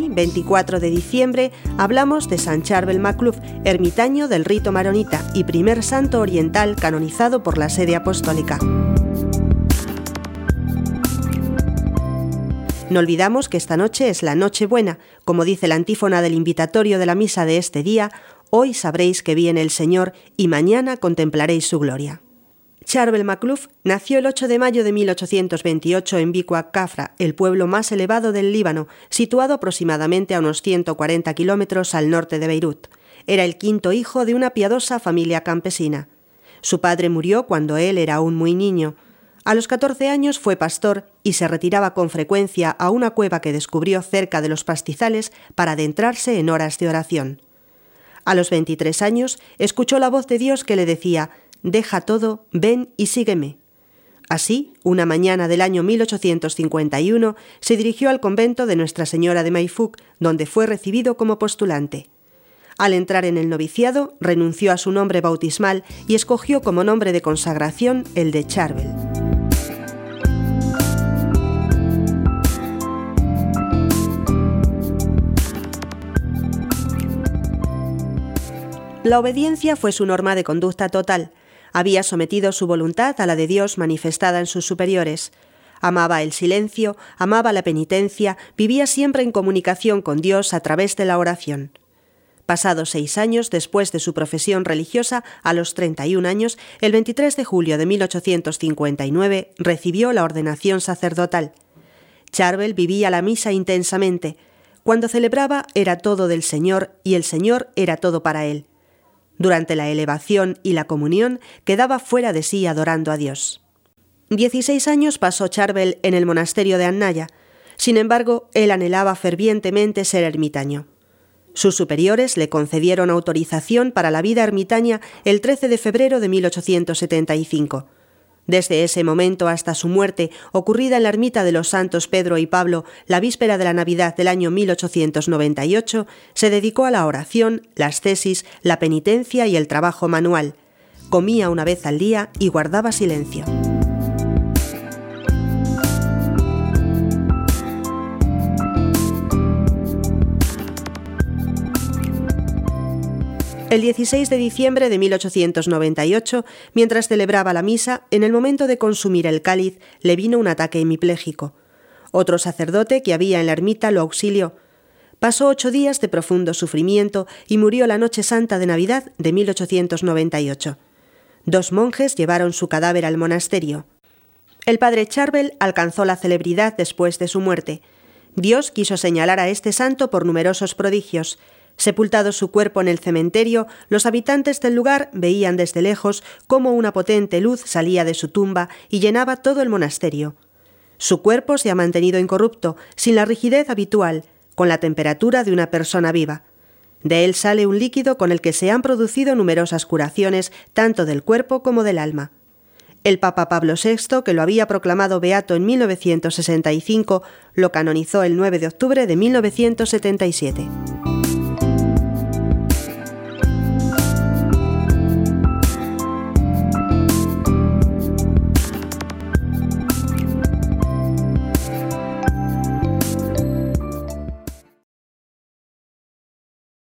24 de diciembre hablamos de San Charbel Macluf, ermitaño del rito maronita y primer santo oriental canonizado por la sede apostólica. No olvidamos que esta noche es la Noche Buena, como dice la antífona del invitatorio de la misa de este día, hoy sabréis que viene el Señor y mañana contemplaréis su gloria. Charbel Macluf nació el 8 de mayo de 1828 en Bicua Cafra, el pueblo más elevado del Líbano, situado aproximadamente a unos 140 kilómetros al norte de Beirut. Era el quinto hijo de una piadosa familia campesina. Su padre murió cuando él era aún muy niño. A los 14 años fue pastor y se retiraba con frecuencia a una cueva que descubrió cerca de los pastizales para adentrarse en horas de oración. A los 23 años escuchó la voz de Dios que le decía, Deja todo, ven y sígueme. Así, una mañana del año 1851, se dirigió al convento de Nuestra Señora de Maifuk, donde fue recibido como postulante. Al entrar en el noviciado, renunció a su nombre bautismal y escogió como nombre de consagración el de Charbel. La obediencia fue su norma de conducta total. Había sometido su voluntad a la de Dios manifestada en sus superiores. Amaba el silencio, amaba la penitencia, vivía siempre en comunicación con Dios a través de la oración. Pasados seis años después de su profesión religiosa, a los 31 años, el 23 de julio de 1859, recibió la ordenación sacerdotal. Charbel vivía la misa intensamente. Cuando celebraba era todo del Señor y el Señor era todo para él. Durante la elevación y la comunión quedaba fuera de sí adorando a Dios. Dieciséis años pasó Charbel en el monasterio de Annaya. Sin embargo, él anhelaba fervientemente ser ermitaño. Sus superiores le concedieron autorización para la vida ermitaña el 13 de febrero de 1875. Desde ese momento hasta su muerte, ocurrida en la ermita de los santos Pedro y Pablo la víspera de la Navidad del año 1898, se dedicó a la oración, las tesis, la penitencia y el trabajo manual. Comía una vez al día y guardaba silencio. El 16 de diciembre de 1898, mientras celebraba la misa, en el momento de consumir el cáliz, le vino un ataque hemipléjico. Otro sacerdote que había en la ermita lo auxilió. Pasó ocho días de profundo sufrimiento y murió la noche santa de Navidad de 1898. Dos monjes llevaron su cadáver al monasterio. El padre Charbel alcanzó la celebridad después de su muerte. Dios quiso señalar a este santo por numerosos prodigios. Sepultado su cuerpo en el cementerio, los habitantes del lugar veían desde lejos cómo una potente luz salía de su tumba y llenaba todo el monasterio. Su cuerpo se ha mantenido incorrupto, sin la rigidez habitual, con la temperatura de una persona viva. De él sale un líquido con el que se han producido numerosas curaciones tanto del cuerpo como del alma. El Papa Pablo VI, que lo había proclamado beato en 1965, lo canonizó el 9 de octubre de 1977.